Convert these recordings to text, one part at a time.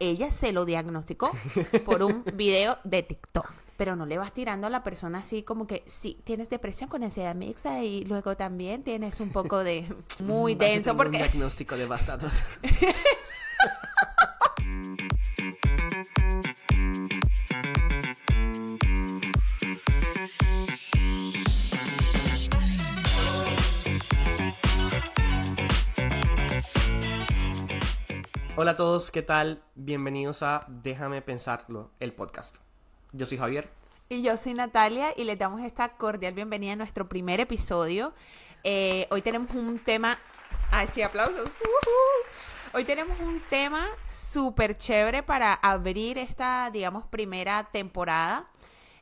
ella se lo diagnosticó por un video de TikTok. Pero no le vas tirando a la persona así como que sí, tienes depresión con ansiedad mixta y luego también tienes un poco de muy denso porque un diagnóstico devastador. Hola a todos, ¿qué tal? Bienvenidos a Déjame Pensarlo, el podcast. Yo soy Javier. Y yo soy Natalia y les damos esta cordial bienvenida a nuestro primer episodio. Eh, hoy tenemos un tema... Ay, sí, aplausos. Hoy tenemos un tema súper chévere para abrir esta, digamos, primera temporada.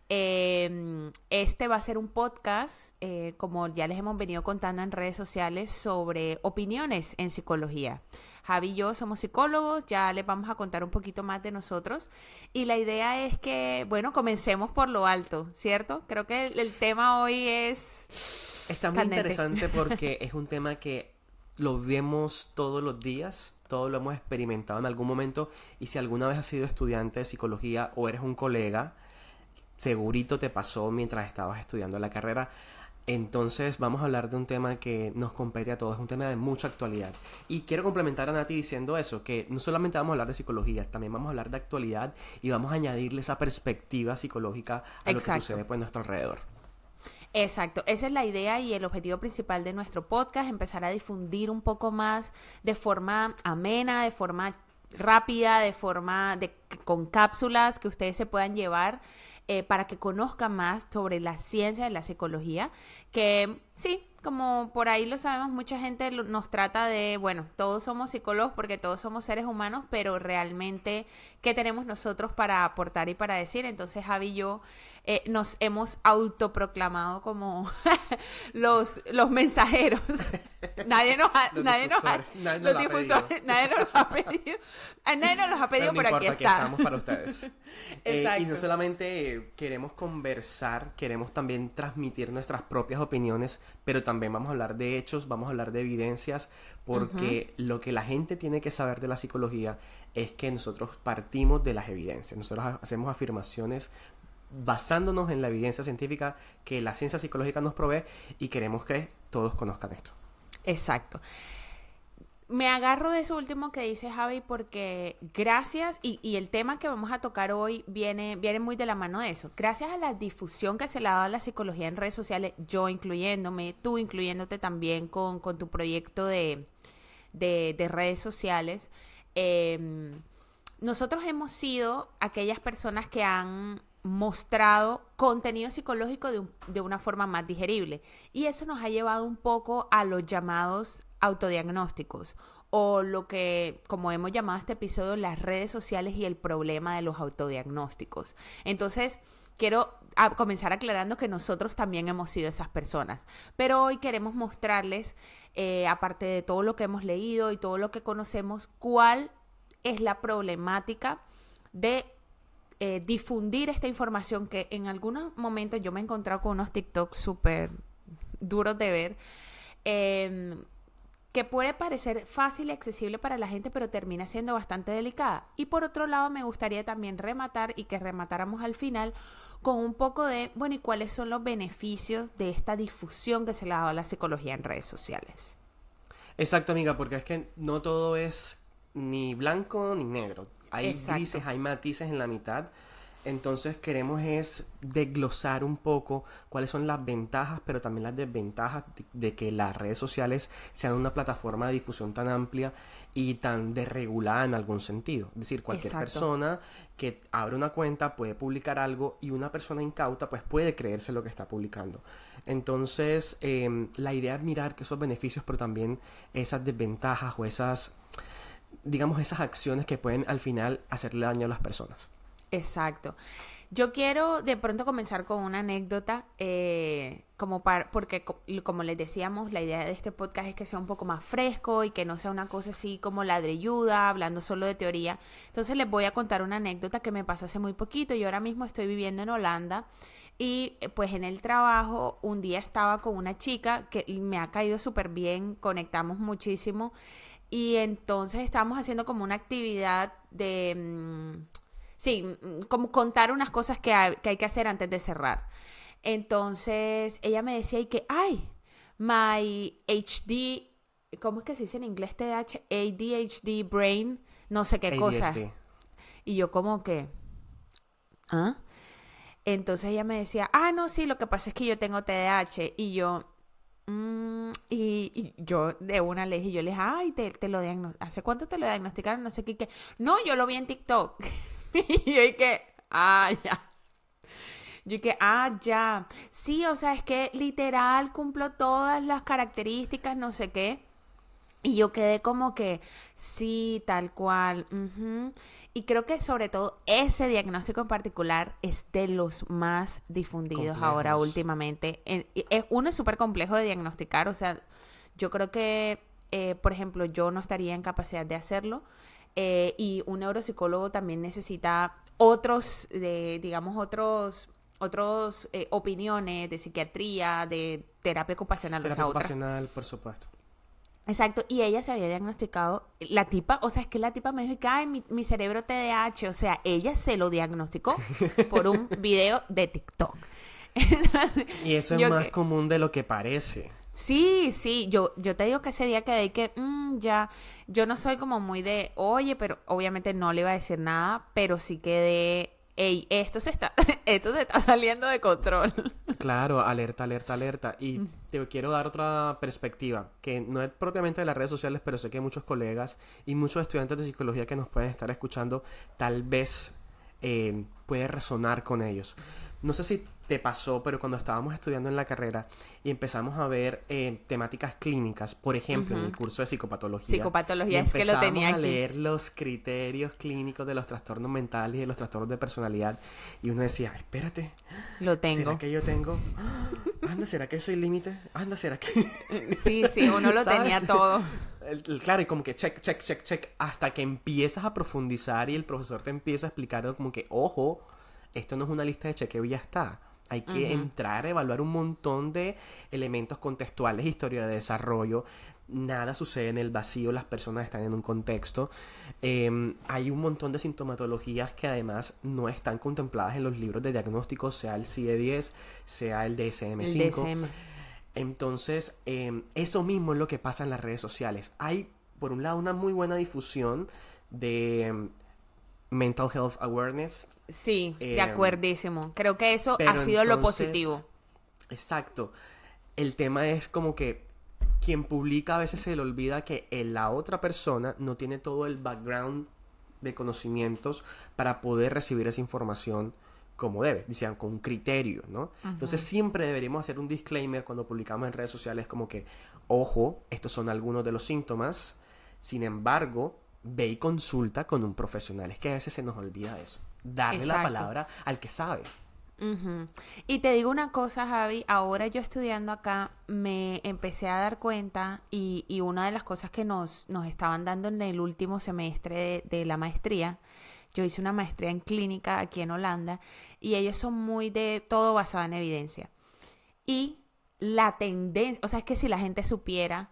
Eh, este va a ser un podcast, eh, como ya les hemos venido contando en redes sociales, sobre opiniones en psicología. Javi y yo somos psicólogos, ya les vamos a contar un poquito más de nosotros. Y la idea es que, bueno, comencemos por lo alto, ¿cierto? Creo que el, tema hoy es... Está muy interesante porque es un tema que lo vemos todos los días, todos lo hemos experimentado en algún momento y si alguna vez has sido estudiante de psicología o eres un colega, segurito te pasó mientras estabas estudiando la carrera. Entonces vamos a hablar de un tema que nos compete a todos, es un tema de mucha actualidad. Y quiero complementar a Nati diciendo eso, que no solamente vamos a hablar de psicología, también vamos a hablar de actualidad y vamos a añadirle esa perspectiva psicológica a lo que sucede pues, a nuestro alrededor. Exacto, esa es la idea y el objetivo principal de nuestro podcast, empezar a difundir un poco más de forma amena, de forma rápida, de forma de, con cápsulas que ustedes se puedan llevar eh, para que conozcan más sobre la ciencia de la psicología, que sí, como por ahí lo sabemos, mucha gente nos trata de, bueno, todos somos psicólogos porque todos somos seres humanos, pero realmente, ¿qué tenemos nosotros para aportar y para decir? Entonces, Javi y yo eh, nos hemos autoproclamado como los, los mensajeros. nadie nos ha, nadie nos ha, los difusores, nadie nos ha pedido, nadie nos los ha pedido, pero, aquí está. estamos para ustedes. Eh, y no solamente queremos conversar, queremos también transmitir nuestras propias opiniones, pero también vamos a hablar de hechos, vamos a hablar de evidencias, porque lo que la gente tiene que saber de la psicología es que nosotros partimos de las evidencias, nosotros hacemos afirmaciones basándonos en la evidencia científica que la ciencia psicológica nos provee y queremos que todos conozcan esto. Exacto. Me agarro de eso último que dice Javi porque gracias, y, el tema que vamos a tocar hoy viene, viene muy de la mano de eso. Gracias a la difusión que se le ha dado a la psicología en redes sociales, yo incluyéndome, tú incluyéndote también con, tu proyecto de, redes sociales, em, nosotros hemos sido aquellas personas que han mostrado contenido psicológico de, de, una forma más digerible. Y eso nos ha llevado un poco a los llamados autodiagnósticos o lo que, como hemos llamado este episodio, las redes sociales y el problema de los autodiagnósticos. Entonces, quiero comenzar aclarando que nosotros también hemos sido esas personas, pero hoy queremos mostrarles, eh, aparte de todo lo que hemos leído y todo lo que conocemos, cuál es la problemática de eh, difundir esta información que en algunos momentos yo me he encontrado con unos TikToks súper duros de ver. Em, que puede parecer fácil y accesible para la gente, pero termina siendo bastante delicada. Y por otro lado, me gustaría también rematar y que rematáramos al final con un poco de, bueno, ¿y cuáles son los beneficios de esta difusión que se le ha dado a la psicología en redes sociales? Exacto, amiga, porque es que no todo es ni blanco ni negro. Hay grises, hay matices en la mitad. Entonces queremos es desglosar un poco cuáles son las ventajas, pero también las desventajas de, que las redes sociales sean una plataforma de difusión tan amplia y tan desregulada en algún sentido. Es decir, cualquier persona que abre una cuenta puede publicar algo y una persona incauta pues puede creerse lo que está publicando. Entonces em, la idea es mirar que esos beneficios, pero también esas desventajas o esas, digamos, esas acciones que pueden al final hacerle daño a las personas. Exacto. Yo quiero de pronto comenzar con una anécdota, eh, como para, porque como les decíamos, la idea de este podcast es que sea un poco más fresco y que no sea una cosa así como ladrilluda, hablando solo de teoría. Entonces les voy a contar una anécdota que me pasó hace muy poquito. Yo ahora mismo estoy viviendo en Holanda y eh, pues en el trabajo un día estaba con una chica que me ha caído súper bien, conectamos muchísimo. Y entonces estábamos haciendo como una actividad de, mm, sí, mm, como contar unas cosas que hay, que hay que hacer antes de cerrar. Entonces ella me decía y que, ay, my HD, ¿cómo es que se dice en inglés TDAH? ADHD brain, no sé qué cosa. Y yo como que, ¿ah? Entonces ella me decía, ah, no, sí, lo que pasa es que yo tengo TDAH. Y yo, mm", y, yo de una le dije, yo le dije, ay, te, te lo ¿hace cuánto te lo diagnosticaron? No sé qué, qué. No, yo lo vi en TikTok. y yo dije, ah, ya. Yo dije, ah, ya. Sí, o sea, es que literal cumplo todas las características, no sé qué. Y yo quedé como que, sí, tal cual. Y creo que sobre todo ese diagnóstico en particular es de los más difundidos ahora últimamente. Es, uno es súper complejo de diagnosticar, o sea, yo creo que, eh, por ejemplo, yo no estaría en capacidad de hacerlo. Eh, y un neuropsicólogo también necesita otros, de, digamos, otros otros eh, opiniones de psiquiatría, de terapia ocupacional. Terapia ocupacional, por supuesto. Exacto, y ella se había diagnosticado, la tipa, o sea, es que la tipa me dijo que, ay, mi, mi cerebro TDAH, o sea, ella se lo diagnosticó por un video de TikTok. y eso es más común de lo que parece. Sí, sí, yo, yo te digo que ese día quedé que, mm, ya, yo no soy como muy de, oye, pero obviamente no le iba a decir nada, pero sí quedé ey, esto se está, esto se está saliendo de control. Claro, alerta, alerta, alerta. Y mm. te quiero dar otra perspectiva, que no es propiamente de las redes sociales, pero sé que muchos colegas y muchos estudiantes de psicología que nos pueden estar escuchando, tal vez eh, puede resonar con ellos. No sé si te pasó, pero cuando estábamos estudiando en la carrera y empezamos a ver eh, temáticas clínicas, por ejemplo, en el curso de psicopatología. Psicopatología es que lo tenía a leer los criterios clínicos de los trastornos mentales y de los trastornos de personalidad y uno decía, espérate. Lo tengo. ¿Será que yo tengo? Anda, ¿será que soy límite? Anda, ¿será que...? sí, sí, uno lo tenía todo. Claro, y como que check, check, check, check, hasta que empiezas a profundizar y el profesor te empieza a explicar como que, ojo, esto no es una lista de chequeo y ya está hay que entrar a evaluar un montón de elementos contextuales, historia de desarrollo. Nada sucede en el vacío, las personas están en un contexto. Em, hay un montón de sintomatologías que además no están contempladas en los libros de diagnóstico, sea el CIE-10, sea el DSM-5. Entonces, em, eso mismo es lo que pasa en las redes sociales. Hay, por un lado, una muy buena difusión de em, mental health awareness. Sí, de em, acuerdísimo. Creo que eso ha sido lo positivo. Exacto. El tema es como que quien publica a veces se le olvida que la otra persona no tiene todo el background de conocimientos para poder recibir esa información como debe, decían, con criterio, ¿no? Entonces siempre deberíamos hacer un disclaimer cuando publicamos en redes sociales como que, ojo, estos son algunos de los síntomas, sin embargo, ve y consulta con un profesional. Es que a veces se nos olvida eso. Darle la palabra al que sabe. Y te digo una cosa, Javi, ahora yo estudiando acá me empecé a dar cuenta y, y una de las cosas que nos, nos estaban dando en el último semestre de, la maestría, yo hice una maestría en clínica aquí en Holanda y ellos son muy de todo basado en evidencia. Y la tendencia, o sea, es que si la gente supiera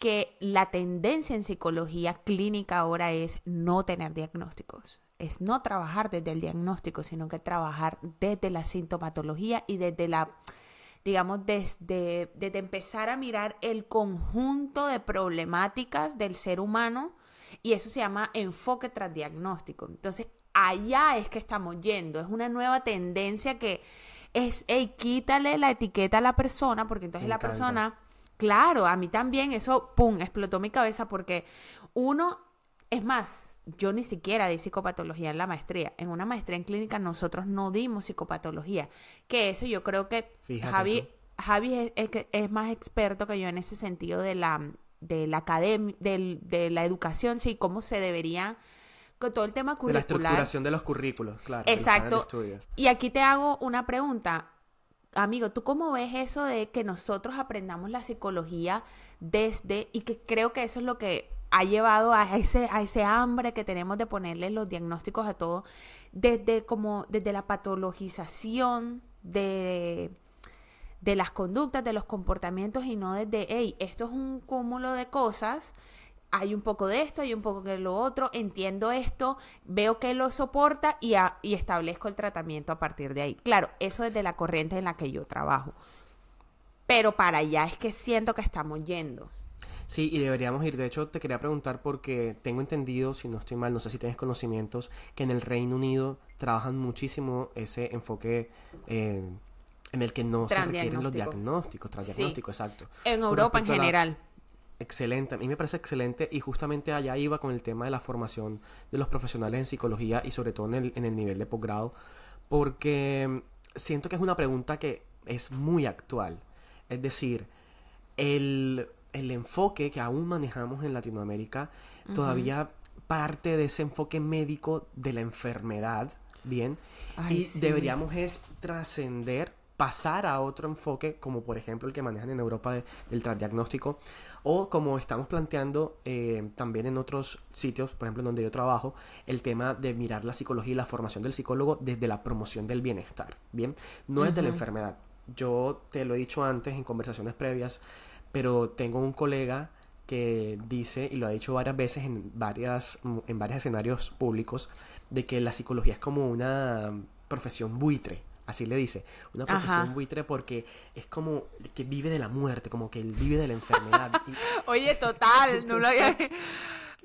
que la tendencia en psicología clínica ahora es no tener diagnósticos, es no trabajar desde el diagnóstico, sino que trabajar desde la sintomatología y desde la, digamos, desde, desde empezar a mirar el conjunto de problemáticas del ser humano y eso se llama enfoque tras diagnóstico. Entonces, allá es que estamos yendo, es una nueva tendencia que es, hey, quítale la etiqueta a la persona, porque entonces la persona Claro, a mí también eso, ¡pum!, explotó mi cabeza porque uno, es más, yo ni siquiera di psicopatología en la maestría. En una maestría en clínica nosotros no dimos psicopatología. Que eso yo creo que Javi, Javi es, más experto que yo en ese sentido de la, de la academia, de, la educación, sí, cómo se debería con todo el tema curricular. De la estructuración de los currículos, claro. Exacto. Y aquí te hago una pregunta amigo, ¿tú cómo ves eso de que nosotros aprendamos la psicología desde, y que creo que eso es lo que ha llevado a ese, a ese hambre que tenemos de ponerle los diagnósticos a todo, desde como, desde la patologización de, de las conductas, de los comportamientos y no desde, hey, esto es un cúmulo de cosas hay un poco de esto, hay un poco de lo otro, entiendo esto, veo que lo soporta y, y establezco el tratamiento a partir de ahí. Claro, eso es de la corriente en la que yo trabajo. Pero para allá es que siento que estamos yendo. Sí, y deberíamos ir. De hecho, te quería preguntar porque tengo entendido, si no estoy mal, no sé si tienes conocimientos, que en el Reino Unido trabajan muchísimo ese enfoque eh, en el que no se requieren los diagnósticos, transdiagnósticos, exacto. En Europa en general. Excelente, a mí me parece excelente y justamente allá iba con el tema de la formación de los profesionales en psicología y sobre todo en el, en el nivel de posgrado, porque siento que es una pregunta que es muy actual. Es decir, el, enfoque que aún manejamos en Latinoamérica todavía parte de ese enfoque médico de la enfermedad, ¿bien? y deberíamos es trascender pasar a otro enfoque, como por ejemplo el que manejan en Europa del transdiagnóstico, o como estamos planteando eh, también en otros sitios, por ejemplo en donde yo trabajo, el tema de mirar la psicología y la formación del psicólogo desde la promoción del bienestar, ¿bien? No es de la enfermedad. Yo te lo he dicho antes en conversaciones previas, pero tengo un colega que dice, y lo ha dicho varias veces en, varias, en varios escenarios públicos, de que la psicología es como una profesión buitre, así le dice, una profesión buitre porque es como que vive de la muerte, como que él vive de la enfermedad. Oye, total, no lo había... Es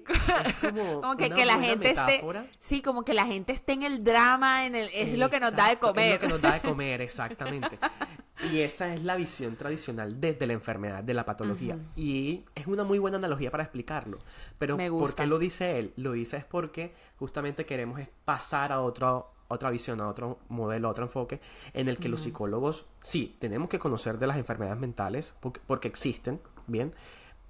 como, que, la gente esté sí como que la gente esté en el drama en el es lo que nos da de comer es lo que nos da de comer exactamente. Y esa es la visión tradicional desde la enfermedad de la patología. Y es una muy buena analogía para explicarlo pero ¿por qué lo dice él? lo dice es porque justamente queremos pasar a otro otra visión, a otro modelo, a otro enfoque, en el que los psicólogos, sí, tenemos que conocer de las enfermedades mentales, porque, existen, bien,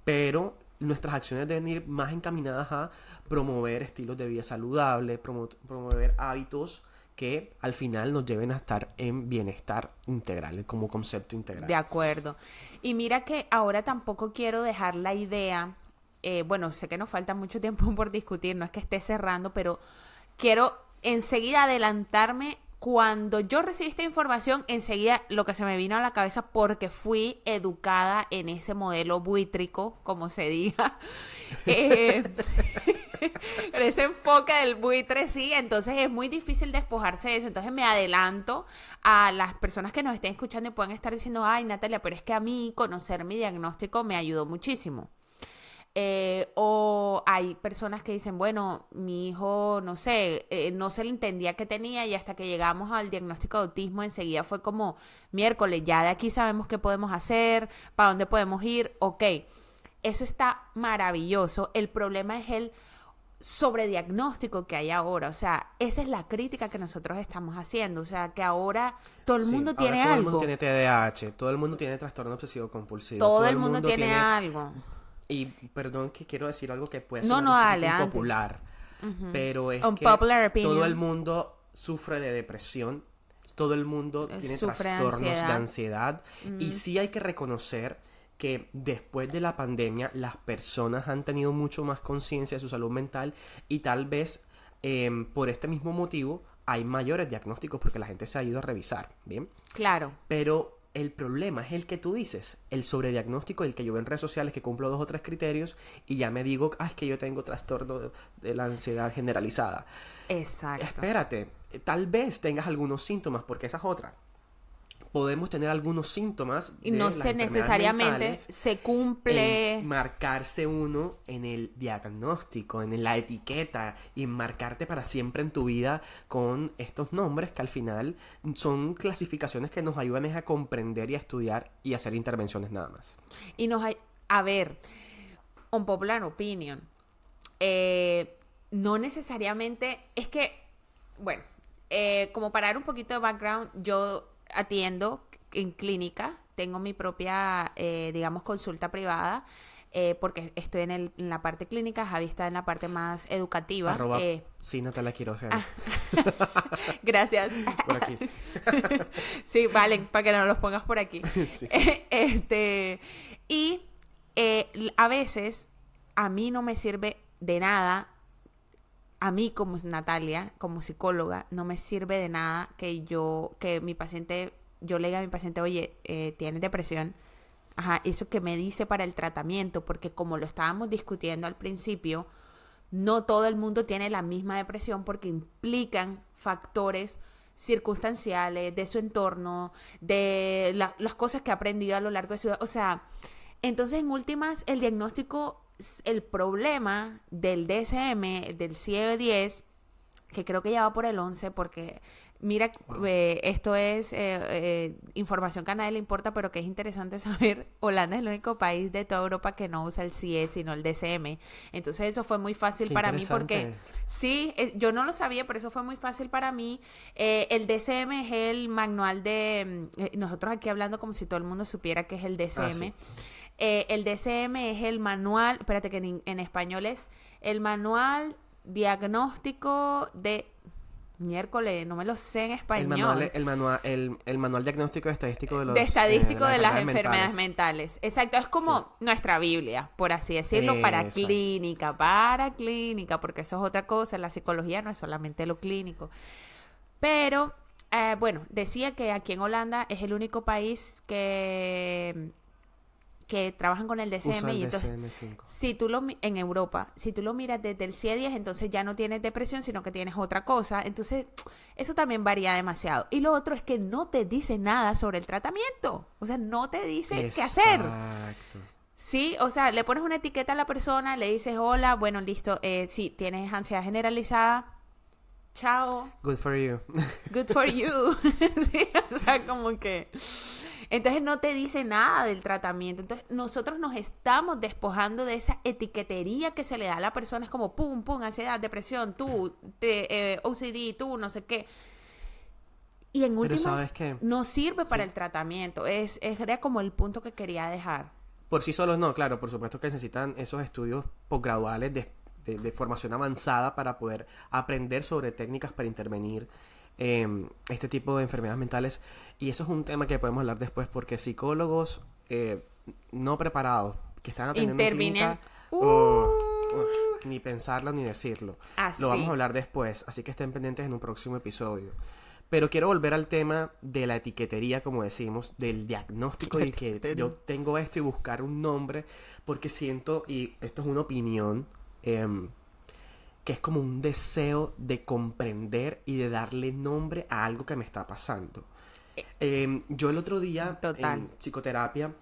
pero nuestras acciones deben ir más encaminadas a promover estilos de vida saludables, promover hábitos que al final nos lleven a estar en bienestar integral, como concepto integral. De acuerdo. Y mira que ahora tampoco quiero dejar la idea, eh, bueno, sé que nos falta mucho tiempo por discutir, no es que esté cerrando, pero quiero enseguida adelantarme cuando yo recibí esta información, enseguida lo que se me vino a la cabeza, porque fui educada en ese modelo buitrico, como se diga, eh, ese enfoque del buitre, sí, entonces es muy difícil despojarse de eso. Entonces me adelanto a las personas que nos estén escuchando y pueden estar diciendo, ay Natalia, pero es que a mí conocer mi diagnóstico me ayudó muchísimo. Eh, o hay personas que dicen, bueno, mi hijo, no sé, eh, no se le entendía que tenía y hasta que llegamos al diagnóstico de autismo enseguida fue como miércoles, ya de aquí sabemos qué podemos hacer, para dónde podemos ir, ok, eso está maravilloso. El problema es el sobrediagnóstico que hay ahora, o sea, esa es la crítica que nosotros estamos haciendo, o sea, que ahora todo el mundo tiene algo. Todo el mundo tiene TDAH, todo el mundo tiene trastorno obsesivo compulsivo. Todo, el mundo, tiene algo y perdón que quiero decir algo que puede ser no, no, popular, pero es que todo el mundo sufre de depresión, todo el mundo tiene trastornos de ansiedad. y sí hay que reconocer que después de la pandemia las personas han tenido mucho más conciencia de su salud mental y tal vez em, por este mismo motivo hay mayores diagnósticos porque la gente se ha ido a revisar, ¿bien? Claro. Pero el problema es el que tú dices, el sobrediagnóstico, el que yo veo en redes sociales que cumplo dos o tres criterios y ya me digo, ah, es que yo tengo trastorno de, la ansiedad generalizada. Exacto. Espérate, tal vez tengas algunos síntomas, porque esa es otra podemos tener algunos síntomas. Y no se necesariamente se cumple. marcarse uno en el diagnóstico, en la etiqueta y marcarte para siempre en tu vida con estos nombres que al final son clasificaciones que nos ayudan a comprender y a estudiar y hacer intervenciones nada más. Y nos hay, a ver, un popular opinion. Eh, no necesariamente, es que, bueno, eh, como para dar un poquito de background, yo atiendo en clínica, tengo mi propia, eh, digamos, consulta privada. Eh, porque estoy en, el, en, la parte clínica, Javi está en la parte más educativa. Arroba, eh, sí, Natalia quiero ah. Gracias. Por aquí. sí, vale, para que no los pongas por aquí. Este, y a veces a mí no me sirve de nada a mí como Natalia, como psicóloga, no me sirve de nada que yo, que mi paciente, yo le diga a mi paciente, oye, eh, tienes depresión, ajá, eso que me dice para el tratamiento, porque como lo estábamos discutiendo al principio, no todo el mundo tiene la misma depresión porque implican factores circunstanciales de su entorno, de las cosas que ha aprendido a lo largo de su vida. O sea, entonces en últimas, el diagnóstico, el problema del DSM, del CIE-10, que creo que ya va por el 11, porque Mira, eh, esto es eh, eh, información que a nadie le importa, pero que es interesante saber. Holanda es el único país de toda Europa que no usa el CIE, sino el DCM. Entonces eso fue muy fácil para mí porque sí, yo no lo sabía, pero eso fue muy fácil para mí. el DCM es el manual de... Mm, nosotros aquí hablando como si todo el mundo supiera que es el DCM. Ah, el DCM es el manual, espérate que en español es el manual diagnóstico de Miércoles, no me lo sé en español. El manual, el manual, diagnóstico estadístico de los... De estadístico de, las, enfermedades, mentales. Exacto, es como nuestra Biblia, por así decirlo, para clínica, para clínica, porque eso es otra cosa, la psicología no es solamente lo clínico. Pero, eh, bueno, decía que aquí en Holanda es el único país que que trabajan con el DCM y entonces si tú lo en Europa, si tú lo miras desde el CIE-10, entonces ya no tienes depresión, sino que tienes otra cosa, entonces eso también varía demasiado. Y lo otro es que no te dice nada sobre el tratamiento, o sea, no te dice qué hacer. Sí, o sea, le pones una etiqueta a la persona, le dices, hola, bueno, listo, eh, sí, tienes ansiedad generalizada, chao. Good for you. Good for you. sí, o sea, como que... Entonces no te dice nada del tratamiento. Entonces nosotros nos estamos despojando de esa etiquetería que se le da a la persona. Es como pum, pum, ansiedad, depresión, tú, te, eh, OCD, tú, no sé qué. Y en últimas no sirve para el tratamiento. Es, es era como el punto que quería dejar. Por sí solos no, claro, por supuesto que necesitan esos estudios posgraduales de, de formación avanzada para poder aprender sobre técnicas para intervenir Em, este tipo de enfermedades mentales. Y eso es un tema que podemos hablar después porque psicólogos eh, no preparados que están atendiendo clínica, uh. ni pensarlo ni decirlo. Lo vamos a hablar después, así que estén pendientes en un próximo episodio. Pero quiero volver al tema de la etiquetería, como decimos, del diagnóstico y que yo tengo esto y buscar un nombre, porque siento, y esto es una opinión, eh, que es como un deseo de comprender y de darle nombre a algo que me está pasando. Eh, em, yo el otro día en psicoterapia,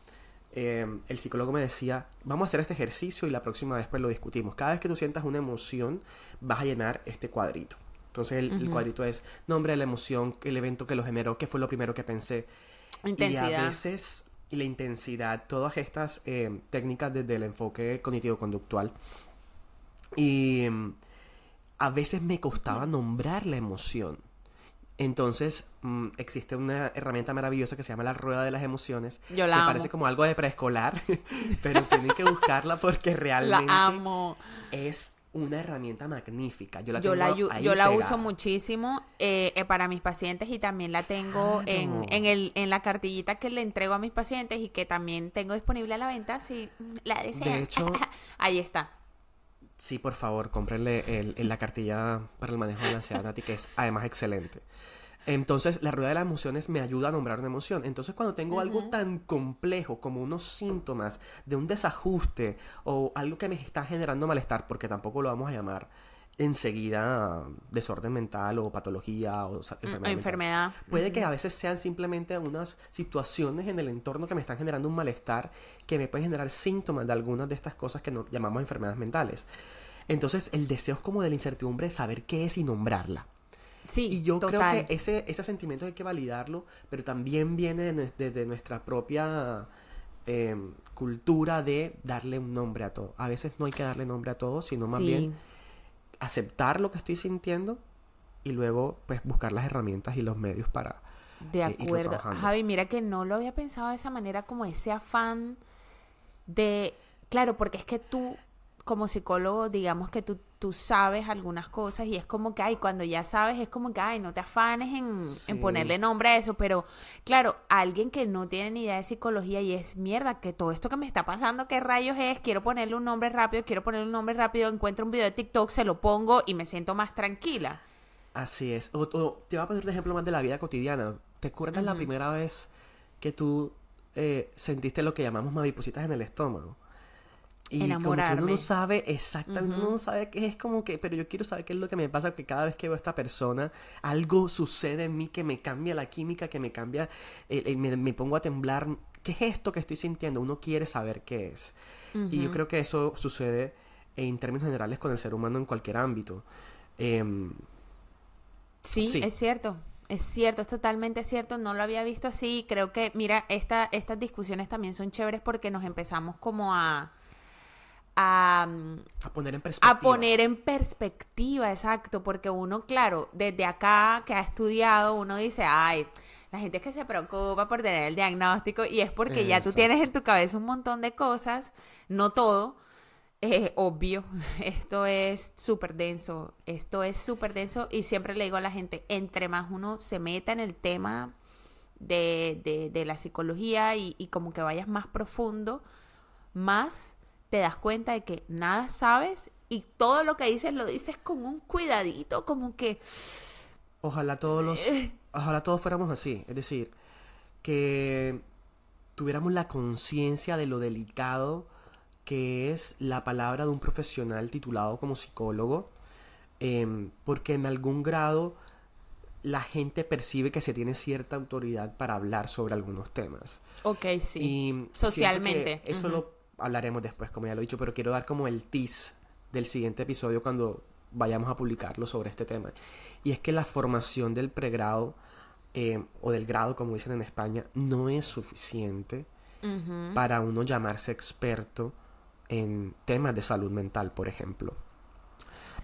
em, el psicólogo me decía, vamos a hacer este ejercicio y la próxima vez pues lo discutimos. Cada vez que tú sientas una emoción, vas a llenar este cuadrito. Entonces el, cuadrito es nombre de la emoción, el evento que lo generó, qué fue lo primero que pensé. Intensidad. Y a veces la intensidad, todas estas em, técnicas desde el enfoque cognitivo-conductual. Y a veces me costaba nombrar la emoción. Entonces, mm, existe una herramienta maravillosa que se llama la rueda de las emociones. Yo la que parece como algo de preescolar, pero tienen que buscarla porque realmente la amo. es una herramienta magnífica. Yo la, yo la, yo la uso muchísimo eh, eh, para mis pacientes y también la tengo en, en, el, en la cartillita que le entrego a mis pacientes y que también tengo disponible a la venta si la desean. De hecho, ahí está. Sí, por favor, cómprenle el, la cartilla para el manejo de la ansiedad, que es además excelente. Entonces, la rueda de las emociones me ayuda a nombrar una emoción. Entonces, cuando tengo algo tan complejo como unos síntomas de un desajuste o algo que me está generando malestar, porque tampoco lo vamos a llamar enseguida desorden mental o patología o enfermedad. enfermedad. Puede que a veces sean simplemente unas situaciones en el entorno que me están generando un malestar que me pueden generar síntomas de algunas de estas cosas que no, llamamos enfermedades mentales. Entonces el deseo es como de la incertidumbre de saber qué es y nombrarla. Sí, y yo creo que ese, ese sentimiento hay que validarlo, pero también viene desde nuestra propia em, cultura de darle un nombre a todo. A veces no hay que darle nombre a todo, sino más bien aceptar lo que estoy sintiendo y luego pues buscar las herramientas y los medios para de eh, acuerdo. Javi mira que no lo había pensado de esa manera como ese afán de claro porque es que tú como psicólogo, digamos que tú, tú sabes algunas cosas y es como que, ay, cuando ya sabes, es como que, ay, no te afanes en, ponerle nombre a eso, pero claro, alguien que no tiene ni idea de psicología y es mierda, que todo esto que me está pasando, ¿qué rayos es? Quiero ponerle un nombre rápido, quiero ponerle un nombre rápido, encuentro un video de TikTok, se lo pongo y me siento más tranquila. Así es. O, te voy a poner un ejemplo más de la vida cotidiana. ¿Te acuerdas la primera vez que tú eh, sentiste lo que llamamos maripositas en el estómago. Y Enamorarme. como que uno no sabe exactamente, uno no sabe qué es como que, pero yo quiero saber qué es lo que me pasa, que cada vez que veo a esta persona, algo sucede en mí que me cambia la química, que me cambia, eh, eh, me, me, pongo a temblar. ¿Qué es esto que estoy sintiendo? Uno quiere saber qué es. Y yo creo que eso sucede en términos generales con el ser humano en cualquier ámbito. Em, sí, sí, es cierto. Es cierto, es totalmente cierto, no lo había visto así. Creo que, mira, esta, estas discusiones también son chéveres porque nos empezamos como a, a, a, poner en perspectiva. A poner en perspectiva, exacto, porque uno, claro, desde acá que ha estudiado, uno dice, ay, la gente es que se preocupa por tener el diagnóstico y es porque exacto. ya tú tienes en tu cabeza un montón de cosas, no todo, eh, obvio, esto es súper denso, esto es súper denso y siempre le digo a la gente, entre más uno se meta en el tema de, de, de la psicología y, y como que vayas más profundo, más te das cuenta de que nada sabes y todo lo que dices lo dices con un cuidadito, como que... Ojalá todos los... Ojalá todos fuéramos así, es decir, que tuviéramos la conciencia de lo delicado que es la palabra de un profesional titulado como psicólogo, eh, porque en algún grado la gente percibe que se tiene cierta autoridad para hablar sobre algunos temas. Ok, sí. Y Socialmente. Eso uh -huh. lo hablaremos después, como ya lo he dicho, pero quiero dar como el tease del siguiente episodio cuando vayamos a publicarlo sobre este tema. Y es que la formación del pregrado eh, o del grado, como dicen en España, no es suficiente uh -huh. para uno llamarse experto en temas de salud mental, por ejemplo.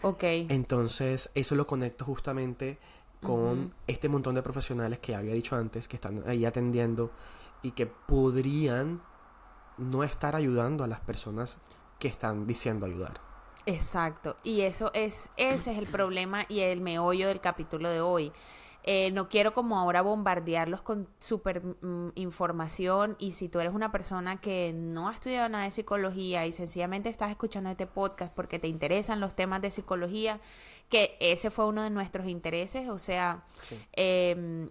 Ok. Entonces, eso lo conecto justamente con uh -huh. este montón de profesionales que había dicho antes, que están ahí atendiendo y que podrían no estar ayudando a las personas que están diciendo ayudar. Exacto. Y eso es, ese es el problema y el meollo del capítulo de hoy. Eh, no quiero como ahora bombardearlos con super mm, información y si tú eres una persona que no ha estudiado nada de psicología y sencillamente estás escuchando este podcast porque te interesan los temas de psicología, que ese fue uno de nuestros intereses, o sea, sí. eh,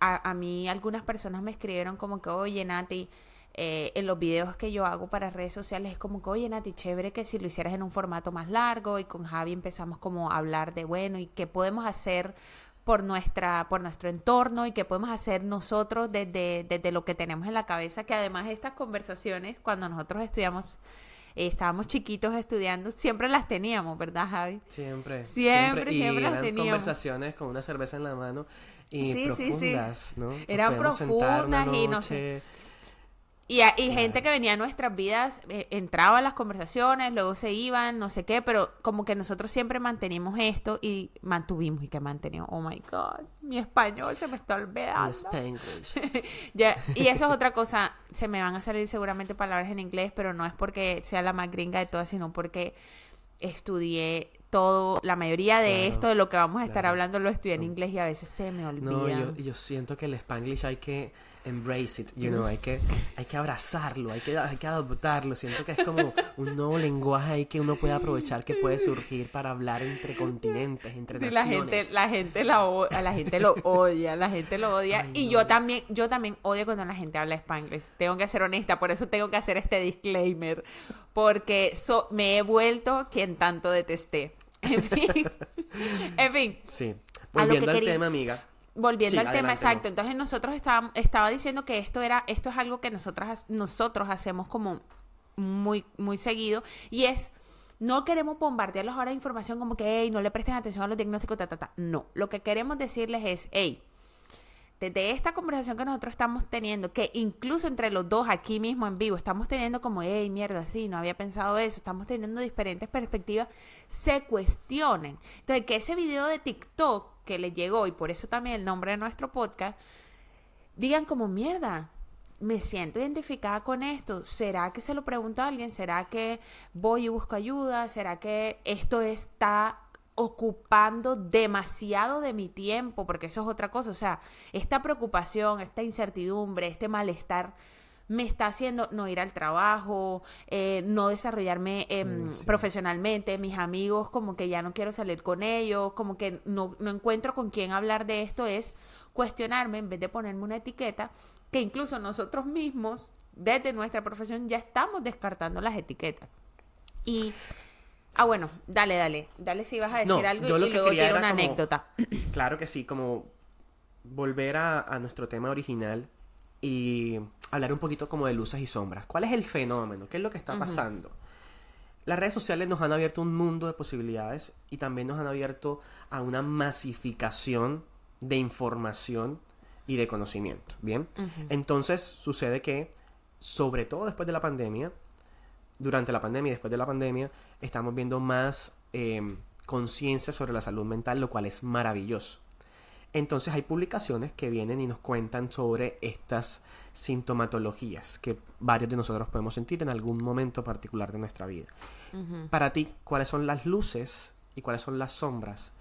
a, a, mí algunas personas me escribieron como que, oye Nati, eh, en los videos que yo hago para redes sociales es como que, oye Nati, chévere que si lo hicieras en un formato más largo y con Javi empezamos como a hablar de, bueno, y qué podemos hacer por nuestra por nuestro entorno y qué podemos hacer nosotros desde, desde lo que tenemos en la cabeza que además estas conversaciones cuando nosotros estudiamos eh, estábamos chiquitos estudiando siempre las teníamos verdad Javi siempre siempre siempre, siempre las teníamos. conversaciones con una cerveza en la mano y sí, profundas sí, sí. no eran profundas y no sé y, y claro. gente que venía a nuestras vidas eh, entraba a las conversaciones, luego se iban, no sé qué, pero como que nosotros siempre mantenimos esto y mantuvimos y que mantenimos. Oh my God, mi español se me está olvidando. ya, y eso es otra cosa, se me van a salir seguramente palabras en inglés, pero no es porque sea la más gringa de todas, sino porque estudié todo, la mayoría de claro, esto, de lo que vamos a estar claro. hablando, lo estudié en inglés y a veces se me olvida. No, yo, yo siento que el spanglish hay que embrace it, you know, hay que, hay que abrazarlo, hay que, hay que adoptarlo. Siento que es como un nuevo lenguaje ahí que uno puede aprovechar, que puede surgir para hablar entre continentes, entre sí, naciones. La gente, la gente, la, la gente lo odia, la gente lo odia. Ay, y no. yo también, yo también odio cuando la gente habla spanglish. Tengo que ser honesta, por eso tengo que hacer este disclaimer. Porque so, me he vuelto quien tanto detesté. En fin. en fin. Sí. Volviendo al quería... tema, amiga volviendo sí, al tema exacto, no. entonces nosotros estábamos, estaba diciendo que esto era, esto es algo que nosotras, nosotros hacemos como muy, muy seguido, y es no queremos bombardearlos ahora de información como que, hey, no le presten atención a los diagnósticos, ta, ta, ta. No, lo que queremos decirles es, hey, desde esta conversación que nosotros estamos teniendo, que incluso entre los dos aquí mismo en vivo, estamos teniendo como, hey, mierda, sí, no había pensado eso, estamos teniendo diferentes perspectivas, se cuestionen. Entonces, que ese video de TikTok que le llegó, y por eso también el nombre de nuestro podcast, digan como, mierda, me siento identificada con esto. ¿Será que se lo pregunto alguien? ¿Será que voy y busco ayuda? ¿Será que esto está ocupando demasiado de mi tiempo? Porque eso es otra cosa. O sea, esta preocupación, esta incertidumbre, este malestar me está haciendo no ir al trabajo, eh, no desarrollarme eh, sí. profesionalmente, mis amigos como que ya no quiero salir con ellos, como que no, no encuentro con quién hablar de esto, es cuestionarme en vez de ponerme una etiqueta que incluso nosotros mismos, desde nuestra profesión, ya estamos descartando las etiquetas. Y... Ah, bueno, dale, dale. Dale si vas a decir algo y luego quiero una anécdota. Claro que sí, como volver a, a, nuestro tema original y hablar un poquito como de luces y sombras. ¿Cuál es el fenómeno? ¿Qué es lo que está pasando? Las redes sociales nos han abierto un mundo de posibilidades y también nos han abierto a una masificación de información y de conocimiento. Bien, entonces sucede que, sobre todo después de la pandemia, durante la pandemia y después de la pandemia, estamos viendo más em, conciencia sobre la salud mental, lo cual es maravilloso. Entonces hay publicaciones que vienen y nos cuentan sobre estas sintomatologías que varios de nosotros podemos sentir en algún momento particular de nuestra vida. Para ti, ¿cuáles son las luces y cuáles son las sombras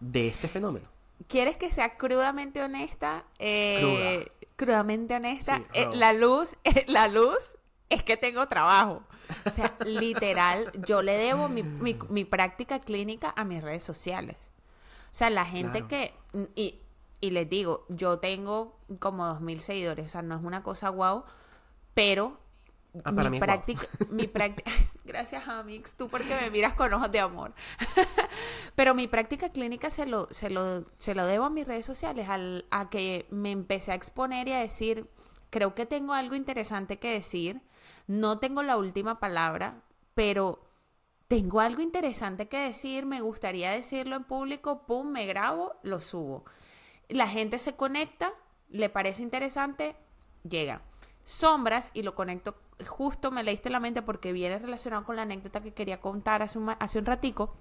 de este fenómeno? ¿Quieres que sea crudamente honesta? Eh, crudamente honesta. Eh, la luz, la luz es que tengo trabajo. O sea, literal, yo le debo mi, mi práctica clínica a mis redes sociales. O sea, la gente que... Y, y les digo, yo tengo como dos mil seguidores, o sea, no es una cosa guau, pero ah, mi, práctica, mi práctica, gracias Amix, tú porque me miras con ojos de amor. pero mi práctica clínica se lo, se lo, se lo debo a mis redes sociales, al, a que me empecé a exponer y a decir, creo que tengo algo interesante que decir, no tengo la última palabra, pero tengo algo interesante que decir, me gustaría decirlo en público, pum, me grabo, lo subo. La gente se conecta, le parece interesante, llega. Sombras, y lo conecto, justo me leíste la mente porque viene relacionado con la anécdota que quería contar hace un, ratico.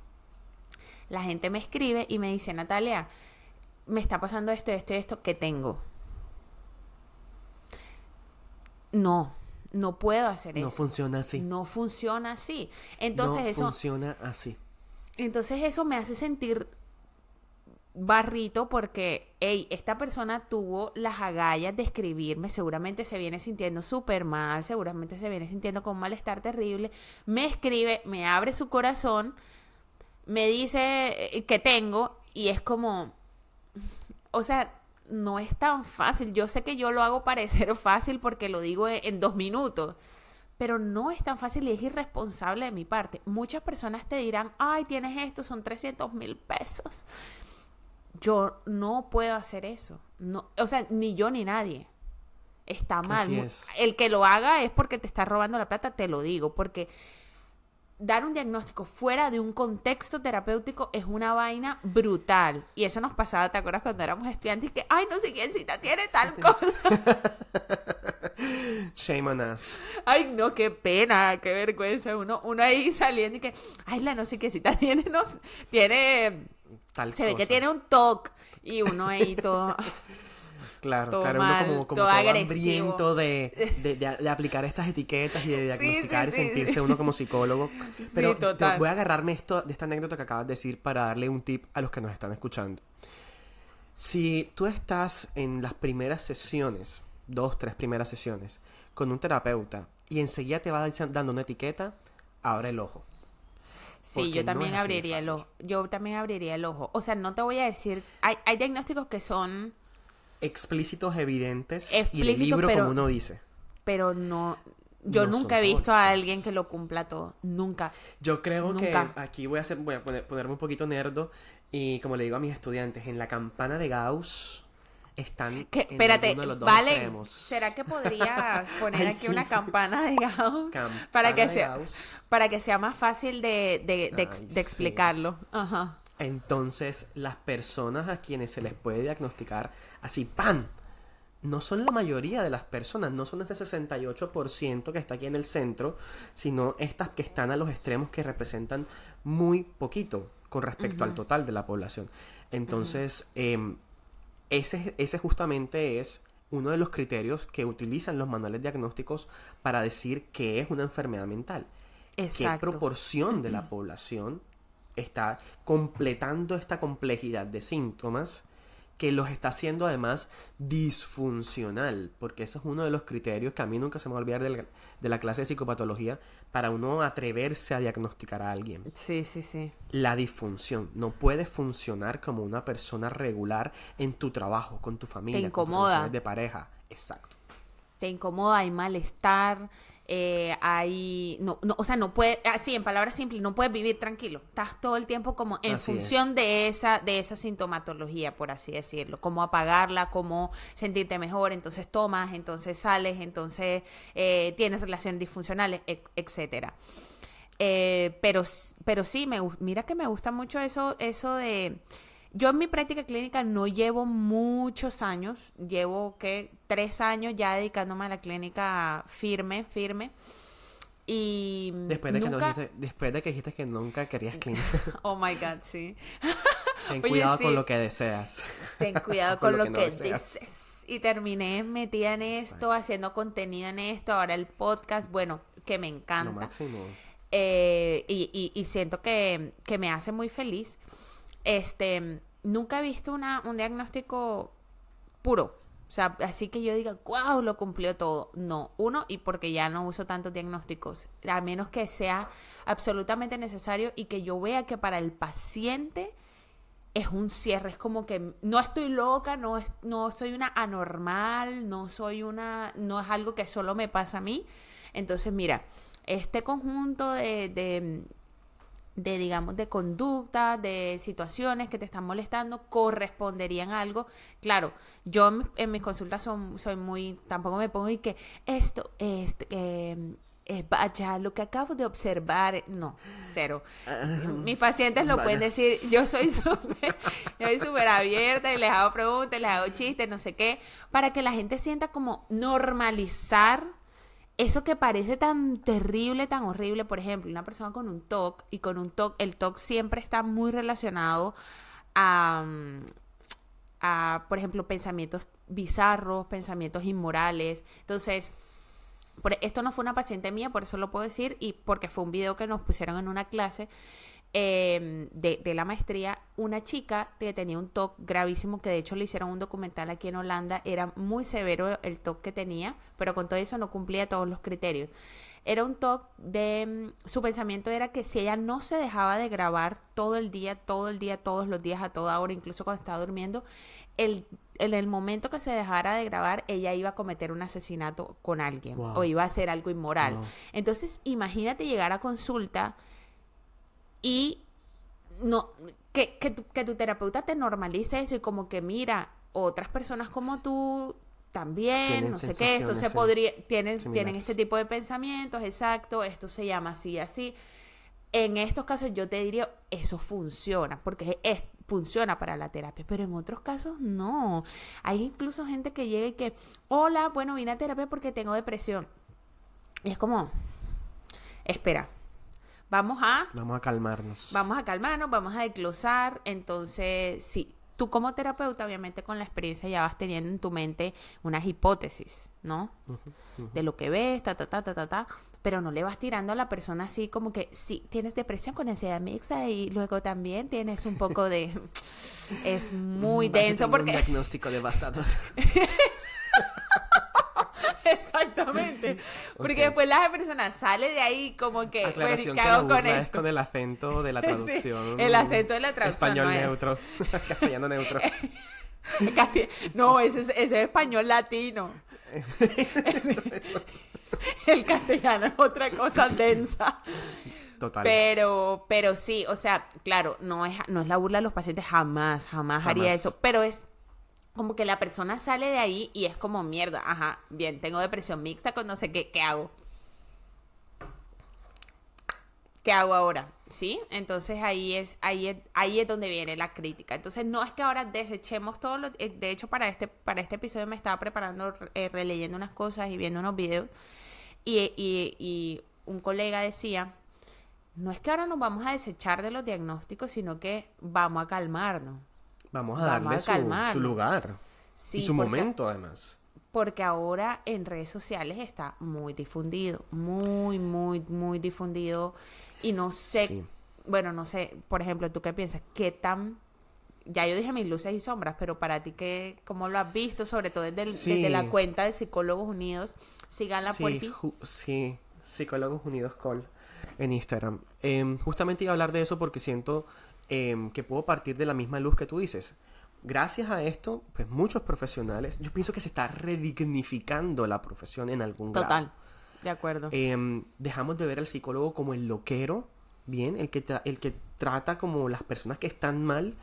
La gente me escribe y me dice, Natalia, me está pasando esto, esto, esto, ¿qué tengo? No, no puedo hacer eso. No funciona así. No funciona así. Entonces no eso. funciona así. Entonces eso me hace sentir barrito porque, hey, esta persona tuvo las agallas de escribirme, seguramente se viene sintiendo súper mal, seguramente se viene sintiendo con un malestar terrible, me escribe, me abre su corazón, me dice eh, que tengo y es como, o sea, no es tan fácil. Yo sé que yo lo hago parecer fácil porque lo digo e, en dos minutos, pero no es tan fácil y es irresponsable de mi parte. Muchas personas te dirán, ay, tienes esto, son 300 mil pesos. Yo no puedo hacer eso. No, o sea, ni yo ni nadie. Está mal. El que lo haga es porque te está robando la plata, te lo digo, porque dar un diagnóstico fuera de un contexto terapéutico es una vaina brutal. Y eso nos pasaba, ¿te acuerdas cuando éramos estudiantes? Que, ay, no sé quién cita tiene tal cosa. Shame on us. Ay, no, qué pena, qué vergüenza. Uno, uno ahí saliendo y que, ay, la no sé qué cita tiene, no, tiene... Tal se ve que tiene un TOC. Y uno ahí todo... Claro, claro, uno como, como todo, hambriento de, de, de, aplicar estas etiquetas y de diagnosticar y sentirse uno como psicólogo. Pero voy a agarrarme esto, de esta anécdota que acabas de decir para darle un tip a los que nos están escuchando. Si tú estás en las primeras sesiones, dos, tres primeras sesiones, con un terapeuta y enseguida te va dando una etiqueta, abre el ojo. Sí, yo también abriría el ojo. Yo también abriría el ojo. O sea, no te voy a decir. Hay, hay diagnósticos que son explícitos, evidentes y el libro como uno dice. Pero no, yo nunca he visto a alguien que lo cumpla todo, nunca. Yo creo que aquí voy a hacer, voy a ponerme un poquito nerdo y como le digo a mis estudiantes, en la campana de Gauss están ¿Qué? Espérate, vale. ¿Será que podría poner aquí una campana de Gauss para que sea para que sea más fácil de, de, explicarlo? Ajá. Entonces, las personas a quienes se les puede diagnosticar así, ¡pan! No son la mayoría de las personas, no son ese 68% que está aquí en el centro, sino estas que están a los extremos que representan muy poquito con respecto al total de la población. Entonces, em, ese, ese justamente es uno de los criterios que utilizan los manuales diagnósticos para decir que es una enfermedad mental. Exacto. ¿Qué proporción de la población está completando esta complejidad de síntomas que los está haciendo además disfuncional, porque ese es uno de los criterios que a mí nunca se me va a olvidar de la, clase de psicopatología para uno atreverse a diagnosticar a alguien. Sí, sí, sí. La disfunción. No puedes funcionar como una persona regular en tu trabajo, con tu familia, Te incomoda. de pareja. Exacto. Te incomoda, hay malestar, eh, hay, no, no, o sea, no puede, así en palabras simples, no puedes vivir tranquilo. Estás todo el tiempo como en función de esa, de esa sintomatología, por así decirlo, cómo apagarla, cómo sentirte mejor, entonces tomas, entonces sales, entonces eh, tienes relaciones disfuncionales, etcétera. Eh, pero, pero sí, me, mira que me gusta mucho eso, eso de yo en mi práctica clínica no llevo muchos años, llevo que tres años ya dedicándome a la clínica firme, firme. Y después de, que dijiste, después de que dijiste que nunca querías clínica. oh my God, sí. Ten cuidado con lo que deseas. Ten cuidado con, lo, que, deseas. Y terminé metida en esto, haciendo contenido en esto, ahora el podcast, bueno, que me encanta. Lo máximo. Eh, y, y, siento que, que me hace muy feliz. Este, nunca he visto una, un diagnóstico puro. O sea, así que yo diga, wow, lo cumplió todo. No, uno, y porque ya no uso tantos diagnósticos, a menos que sea absolutamente necesario y que yo vea que para el paciente es un cierre, es como que no estoy loca, no, es, no soy una anormal, no soy una, no es algo que solo me pasa a mí. Entonces, mira, este conjunto de, de, digamos, de conducta, de situaciones que te están molestando, corresponderían a algo. Claro, yo en, mis consultas son, soy muy, tampoco me pongo y que esto, este, eh, vaya, lo que acabo de observar, no, cero. Mis pacientes lo pueden decir, yo soy súper, súper abierta y les hago preguntas, les hago chistes, no sé qué, para que la gente sienta como normalizar eso que parece tan terrible, tan horrible, por ejemplo, una persona con un TOC, y con un TOC, el TOC siempre está muy relacionado a, a, por ejemplo, pensamientos bizarros, pensamientos inmorales. Entonces, por, esto no fue una paciente mía, por eso lo puedo decir, y porque fue un video que nos pusieron en una clase Em, de, la maestría, una chica que tenía un TOC gravísimo, que de hecho le hicieron un documental aquí en Holanda, era muy severo el TOC que tenía, pero con todo eso no cumplía todos los criterios. Era un TOC de, em, su pensamiento era que si ella no se dejaba de grabar todo el día, todo el día, todos los días, a toda hora, incluso cuando estaba durmiendo, el, en el momento que se dejara de grabar, ella iba a cometer un asesinato con alguien o iba a hacer algo inmoral. Entonces, imagínate llegar a consulta y no, que, que, tu, que tu terapeuta te normalice eso y como que mira, otras personas como tú también, no sé qué, esto se podría, tienen, tienen este tipo de pensamientos, exacto, esto se llama así, así. En estos casos yo te diría, eso funciona, porque es, funciona para la terapia, pero en otros casos no. Hay incluso gente que llega y que, hola, bueno, vine a terapia porque tengo depresión. Y es como, espera, Vamos a... Vamos a calmarnos. Vamos a calmarnos, vamos a desglosar. Entonces, sí, tú como terapeuta, obviamente con la experiencia ya vas teniendo en tu mente unas hipótesis, ¿no? De lo que ves, ta, ta, ta, ta, ta, ta. Pero no le vas tirando a la persona así como que, sí, tienes depresión con ansiedad mixta y luego también tienes un poco de... es muy denso porque... Un diagnóstico devastador. Exactamente. Porque después la persona sale de ahí como que, ¿qué hago con esto? Es con el acento de la traducción. el acento de la traducción. Español neutro. Castellano neutro. no, ese es, ese es español latino. El castellano es otra cosa densa. Total. Pero, pero sí, o sea, claro, no es, no es la burla de los pacientes, jamás, jamás. haría eso. Pero es como que la persona sale de ahí y es como mierda, ajá, bien, tengo depresión mixta con no sé qué, ¿qué hago? ¿Qué hago ahora? ¿Sí? Entonces ahí es, ahí es, ahí es donde viene la crítica. Entonces no es que ahora desechemos todo lo, eh, de hecho para este, para este episodio me estaba preparando, eh, releyendo unas cosas y viendo unos videos y, y un colega decía, no es que ahora nos vamos a desechar de los diagnósticos, sino que vamos a calmarnos. Vamos a darle su, lugar. y su momento, además. Porque ahora en redes sociales está muy difundido. Muy, muy, muy difundido. Y no sé. Bueno, no sé. Por ejemplo, ¿tú qué piensas? ¿Qué tan ya yo dije mis luces y sombras, pero para ti, ¿qué, ¿cómo lo has visto? Sobre todo desde, la cuenta de Psicólogos Unidos. Síganla sí, por ti. Sí, Psicólogos Unidos Call en Instagram. Em, justamente iba a hablar de eso porque siento em, que puedo partir de la misma luz que tú dices. Gracias a esto, pues muchos profesionales, yo pienso que se está redignificando la profesión en algún grado. Total, de acuerdo. Em, dejamos de ver al psicólogo como el loquero, bien, el que, el que trata como las personas que están mal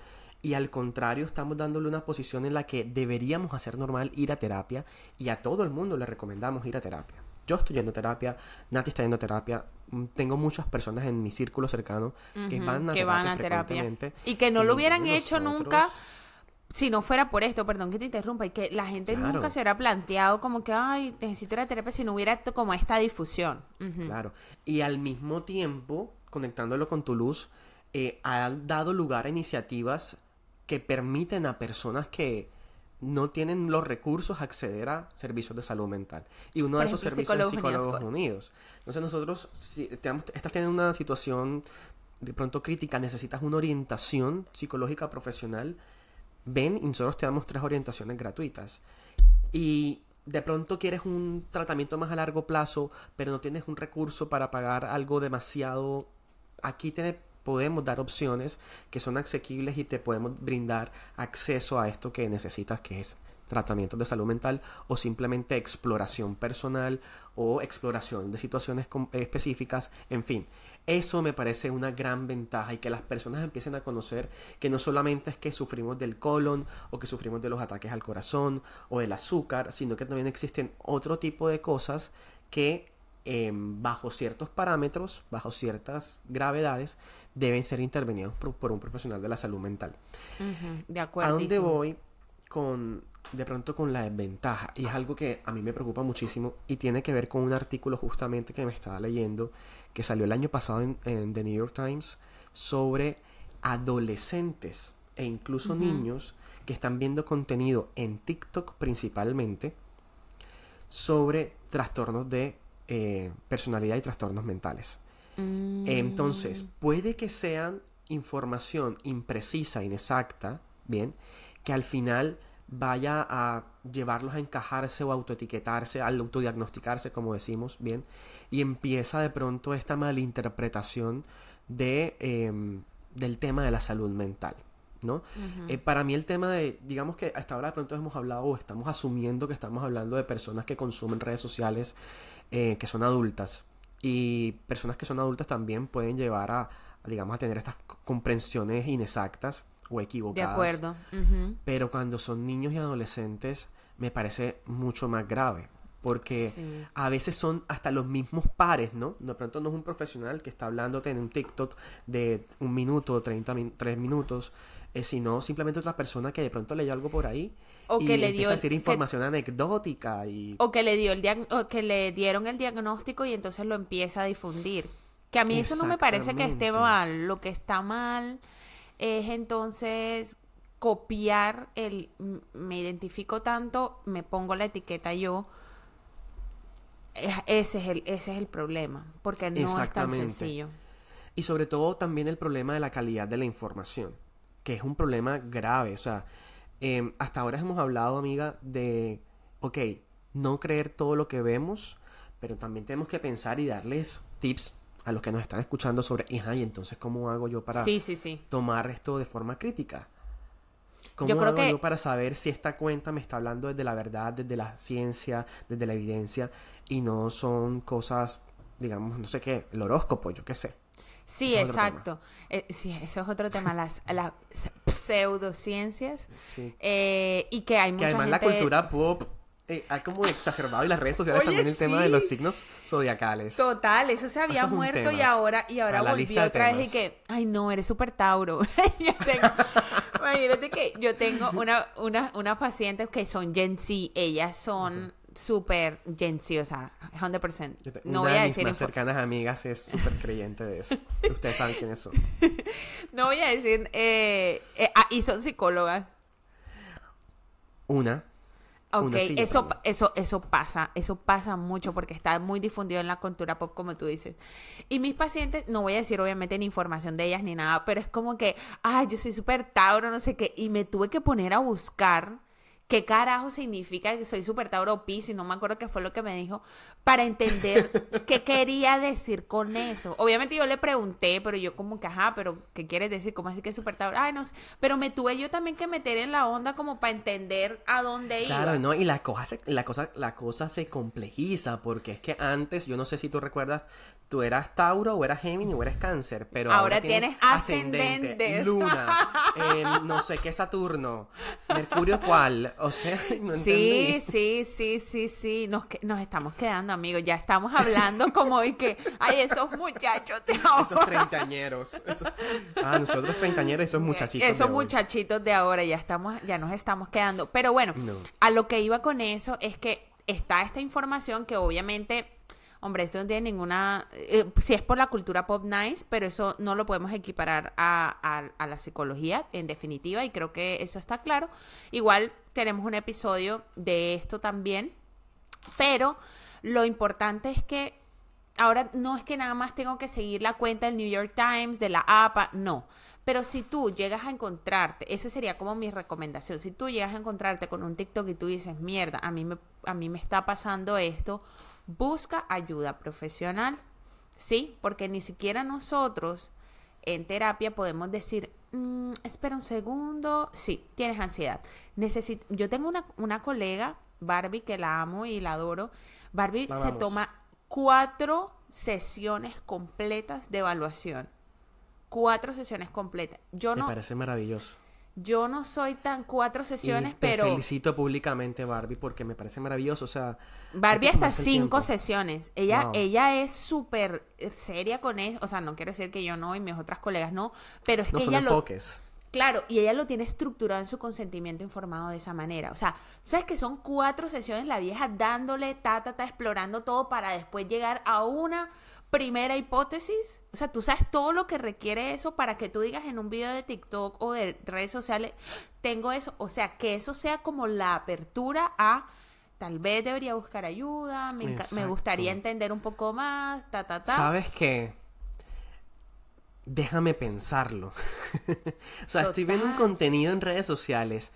y al contrario estamos dándole una posición en la que deberíamos hacer normal ir a terapia y a todo el mundo le recomendamos ir a terapia. Yo estoy yendo a terapia, Nati está yendo a terapia, mm, tengo muchas personas en mi círculo cercano que van a que terapia. Van a terapia. Y que no lo hubieran hecho nunca si no fuera por esto, perdón que te interrumpa, y que la gente nunca se hubiera planteado como que, ay, necesito la terapia si no hubiera como esta difusión. Claro. Y al mismo tiempo, conectándolo con tu luz, eh, ha dado lugar a iniciativas que permiten a personas que no tienen los recursos acceder a servicios de salud mental. Y uno de esos servicios es Psicólogos Unidos. Entonces nosotros, si estás teniendo una situación de pronto crítica, necesitas una orientación psicológica profesional, ven y nosotros te damos tres orientaciones gratuitas. Y de pronto quieres un tratamiento más a largo plazo, pero no tienes un recurso para pagar algo demasiado... Aquí te podemos dar opciones que son asequibles y te podemos brindar acceso a esto que necesitas, que es tratamientos de salud mental o simplemente exploración personal o exploración de situaciones específicas, en fin. Eso me parece una gran ventaja y que las personas empiecen a conocer que no solamente es que sufrimos del colon o que sufrimos de los ataques al corazón o del azúcar, sino que también existen otro tipo de cosas que em, bajo ciertos parámetros, bajo ciertas gravedades, deben ser intervenidos por, un profesional de la salud mental. de acuerdo. ¿A dónde voy con de pronto con la desventaja? Y es algo que a mí me preocupa muchísimo y tiene que ver con un artículo justamente que me estaba leyendo que salió el año pasado en, The New York Times sobre adolescentes e incluso niños que están viendo contenido en TikTok principalmente sobre trastornos de eh, personalidad y trastornos mentales. Mm. Entonces, puede que sean información imprecisa, inexacta, bien, que al final vaya a llevarlos a encajarse o autoetiquetarse, al autodiagnosticarse, como decimos, bien, y empieza de pronto esta malinterpretación de, em, del tema de la salud mental. ¿no? Eh, para mí el tema de, digamos que hasta ahora de pronto hemos hablado o estamos asumiendo que estamos hablando de personas que consumen redes sociales eh, que son adultas y personas que son adultas también pueden llevar a, a digamos, a tener estas comprensiones inexactas o equivocadas. De acuerdo. Pero cuando son niños y adolescentes me parece mucho más grave. Porque a veces son hasta los mismos pares, ¿no? De pronto no es un profesional que está hablándote en un TikTok de un minuto, 30 tres minutos, eh, sino simplemente otra persona que de pronto leyó algo por ahí o y que le dio a decir información anecdótica y o que le dio el o que le dieron el diagnóstico y entonces lo empieza a difundir. Que a mí eso no me parece que esté mal, lo que está mal es entonces copiar el me identifico tanto, me pongo la etiqueta yo. Ese es el, ese es el problema, porque no es tan sencillo. Y sobre todo también el problema de la calidad de la información, que es un problema grave. O sea, em, hasta ahora hemos hablado, amiga, de, ok, no creer todo lo que vemos, pero también tenemos que pensar y darles tips a los que nos están escuchando sobre, y entonces, ¿cómo hago yo para tomar esto de forma crítica? ¿Cómo yo hago yo para saber si esta cuenta me está hablando desde la verdad, desde la ciencia, desde la evidencia, y no son cosas, digamos, no sé qué, el horóscopo, yo qué sé? Sí, exacto. Eh, sí, eso es otro tema, las, las pseudociencias. Sí. Eh, y que hay mucha que además la cultura pop eh, ha como exacerbado y las redes sociales también el tema de los signos zodiacales. Total, eso se había muerto y ahora, y ahora volvió otra vez y que, ay no, eres súper Tauro. imagínate que yo tengo una, una, unas pacientes que son Gen Z, ellas son súper Gen Z, o sea, 100%. no voy a decir mis más cercanas amigas es súper creyente de eso. Ustedes saben quiénes son. no voy a decir, eh, eh, ah, y son psicólogas. Una. Ok, eso, eso, eso pasa, eso pasa mucho porque está muy difundido en la cultura pop, como tú dices. Y mis pacientes, no voy a decir obviamente ni información de ellas ni nada, pero es como que, ay, yo soy súper Tauro, no sé qué, y me tuve que poner a buscar qué carajo significa que soy super Tauro Piscis, no me acuerdo qué fue lo que me dijo, para entender qué quería decir con eso. Obviamente yo le pregunté, pero yo como que, ajá, pero ¿qué quieres decir? ¿Cómo así que es super Tauro? Ay, no sé, pero me tuve yo también que meter en la onda como para entender a dónde iba. Claro, no, y la cosa, se, la, cosa, la cosa se complejiza, porque es que antes, yo no sé si tú recuerdas, tú eras Tauro o eras Géminis o eras Cáncer, pero ahora, tienes, ascendentes, Luna, em, no sé qué Saturno, Mercurio cuál, o sea, no Sí, sí, sí, sí, sí, nos, nos estamos quedando, amigos, ya estamos hablando como de que, ay, esos muchachos de ahora. Esos treintañeros. Ah, nosotros treintañeros, esos muchachitos Esos muchachitos de ahora, ya estamos, ya nos estamos quedando. Pero bueno, a lo que iba con eso es que está esta información que obviamente Hombre, esto no tiene ninguna... Eh, si es por la cultura pop nice, pero eso no lo podemos equiparar a, la psicología, en definitiva, y creo que eso está claro. Igual tenemos un episodio de esto también, pero lo importante es que ahora no es que nada más tengo que seguir la cuenta del New York Times, de la APA, no. Pero si tú llegas a encontrarte, esa sería como mi recomendación, si tú llegas a encontrarte con un TikTok y tú dices, mierda, a mí me, a mí me está pasando esto, busca ayuda profesional, ¿sí? Porque ni siquiera nosotros en terapia podemos decir, mm, espera un segundo, sí, tienes ansiedad. Yo tengo una, colega, Barbie, que la amo y la adoro. Barbie se toma cuatro sesiones completas de evaluación. Cuatro sesiones completas. Yo Me parece maravilloso. Yo no soy tan cuatro sesiones, te pero... felicito públicamente, Barbie, porque me parece maravilloso, o sea... Barbie hasta cinco sesiones. Ella, ella es súper seria con eso, o sea, no quiero decir que yo no y mis otras colegas no, pero es que ella enfoques. lo... Claro, y ella lo tiene estructurado en su consentimiento informado de esa manera. O sea, ¿sabes que son cuatro sesiones la vieja dándole, ta, ta, ta, explorando todo para después llegar a una primera hipótesis, o sea, tú sabes todo lo que requiere eso para que tú digas en un video de TikTok o de redes sociales, tengo eso, o sea, que eso sea como la apertura a tal vez debería buscar ayuda, me, gustaría entender un poco más, ta, ta, ta. ¿Sabes qué? Déjame pensarlo. o sea, estoy viendo un contenido en redes sociales.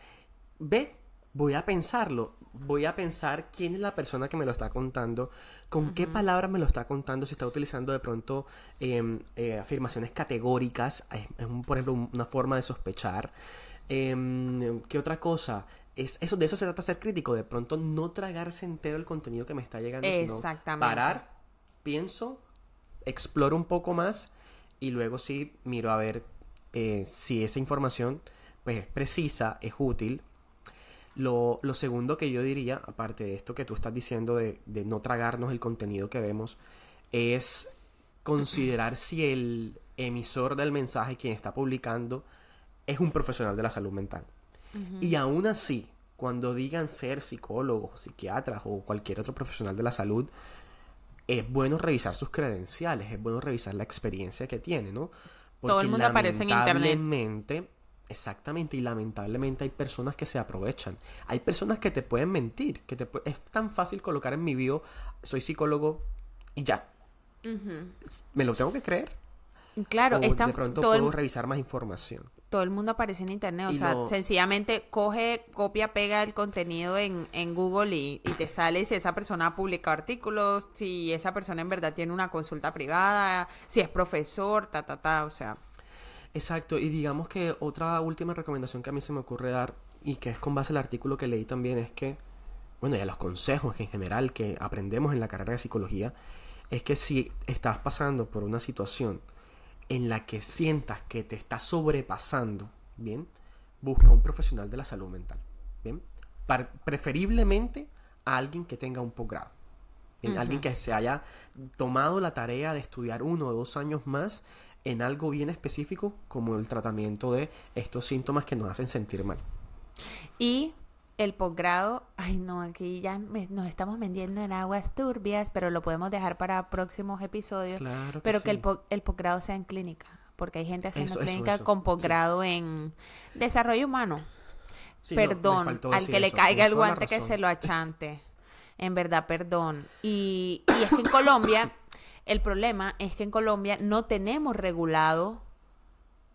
Ve, voy a pensarlo voy a pensar quién es la persona que me lo está contando, con qué palabras me lo está contando, si está utilizando de pronto em, eh, afirmaciones categóricas, es, por ejemplo una forma de sospechar. Em, ¿Qué otra cosa? Es, eso, de eso se trata ser crítico, de pronto no tragarse entero el contenido que me está llegando, sino parar, pienso, exploro un poco más y luego sí miro a ver eh, si esa información pues, es precisa, es útil lo, segundo que yo diría, aparte de esto que tú estás diciendo de, no tragarnos el contenido que vemos, es considerar si el emisor del mensaje, quien está publicando, es un profesional de la salud mental. Y aún así, cuando digan ser psicólogos, psiquiatras o cualquier otro profesional de la salud, es bueno revisar sus credenciales, es bueno revisar la experiencia que tiene, ¿no? Todo el mundo aparece en internet. Exactamente, y lamentablemente hay personas que se aprovechan. Hay personas que te pueden mentir, que te es tan fácil colocar en mi bio, soy psicólogo y ya. ¿Me lo tengo que creer? Claro, o de pronto puedo revisar más información. Todo el mundo aparece en internet, o sea, sencillamente coge, copia, pega el contenido en, en Google y, y, te sale si esa persona ha publicado artículos, si esa persona en verdad tiene una consulta privada, si es profesor, ta, ta, ta, o sea. Exacto, y digamos que otra última recomendación que a mí se me ocurre dar, y que es con base al artículo que leí también, es que, bueno, y a los consejos en general que aprendemos en la carrera de psicología, es que si estás pasando por una situación en la que sientas que te está sobrepasando, ¿bien? Busca un profesional de la salud mental, ¿bien? preferiblemente a alguien que tenga un posgrado. Alguien que se haya tomado la tarea de estudiar uno o dos años más en algo bien específico como el tratamiento de estos síntomas que nos hacen sentir mal. Y el posgrado, ay no, aquí ya nos estamos vendiendo en aguas turbias, pero lo podemos dejar para próximos episodios. Claro pero que el, el posgrado sea en clínica, porque hay gente haciendo clínica con posgrado en desarrollo humano. perdón, al que le caiga el guante que se lo achante. En verdad, perdón. Y, y es que en Colombia, el problema es que en Colombia no tenemos regulado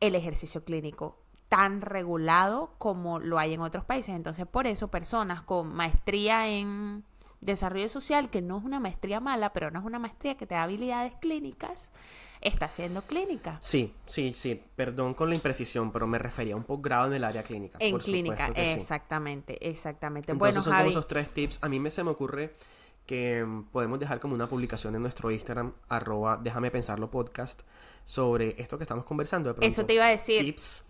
el ejercicio clínico tan regulado como lo hay en otros países. Entonces, por eso personas con maestría en desarrollo social, que no es una maestría mala, pero no es una maestría que te da habilidades clínicas, está haciendo clínica. Sí, sí, sí. Perdón con la imprecisión, pero me refería a un posgrado en el área clínica. En clínica, exactamente, exactamente. Entonces son como esos tres tips. A mí me se me ocurre que mm, podemos dejar como una publicación en nuestro Instagram, arroba déjame pensarlo podcast, sobre esto que estamos conversando. De Eso te iba a decir. Tips.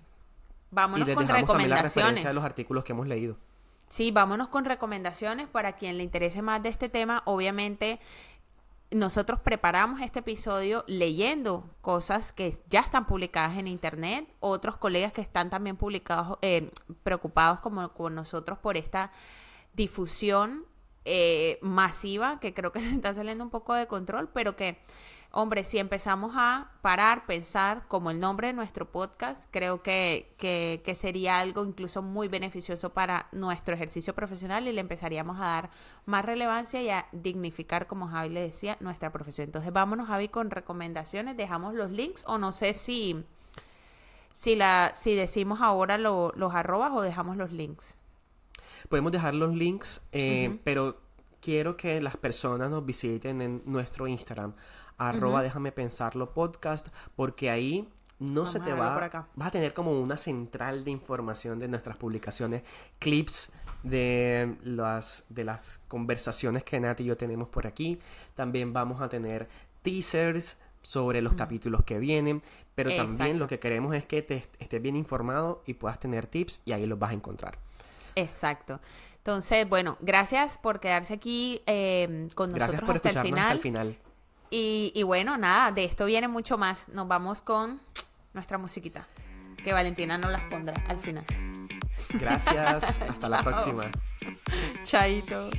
Vámonos con recomendaciones. de los artículos que hemos leído. Sí, vámonos con recomendaciones para quien le interese más de este tema. Obviamente, nosotros preparamos este episodio leyendo cosas que ya están publicadas en internet, otros colegas que están también publicados, eh, preocupados como con nosotros por esta difusión eh, masiva que creo que se está saliendo un poco de control, pero que Hombre, si empezamos a parar, pensar como el nombre de nuestro podcast, creo que, que, sería algo incluso muy beneficioso para nuestro ejercicio profesional y le empezaríamos a dar más relevancia y a dignificar, como Javi le decía, nuestra profesión. Entonces vámonos, Javi, con recomendaciones, dejamos los links o no sé si, si, la, si decimos ahora los arrobas o dejamos los links. Podemos dejar los links, eh, pero quiero que las personas nos visiten en nuestro Instagram arroba déjame pensarlo podcast, porque ahí no se te va, vas a tener como una central de información de nuestras publicaciones, clips de las, de las conversaciones que Nati y yo tenemos por aquí, también vamos a tener teasers sobre los capítulos que vienen, pero también lo que queremos es que te estés bien informado y puedas tener tips y ahí los vas a encontrar. Exacto. Entonces, bueno, gracias por quedarse aquí eh, con nosotros por hasta, el final. hasta el final. Y, bueno, nada, de esto viene mucho más. Nos vamos con nuestra musiquita, que Valentina nos las pondrá al final. Gracias, hasta la próxima. Chaito.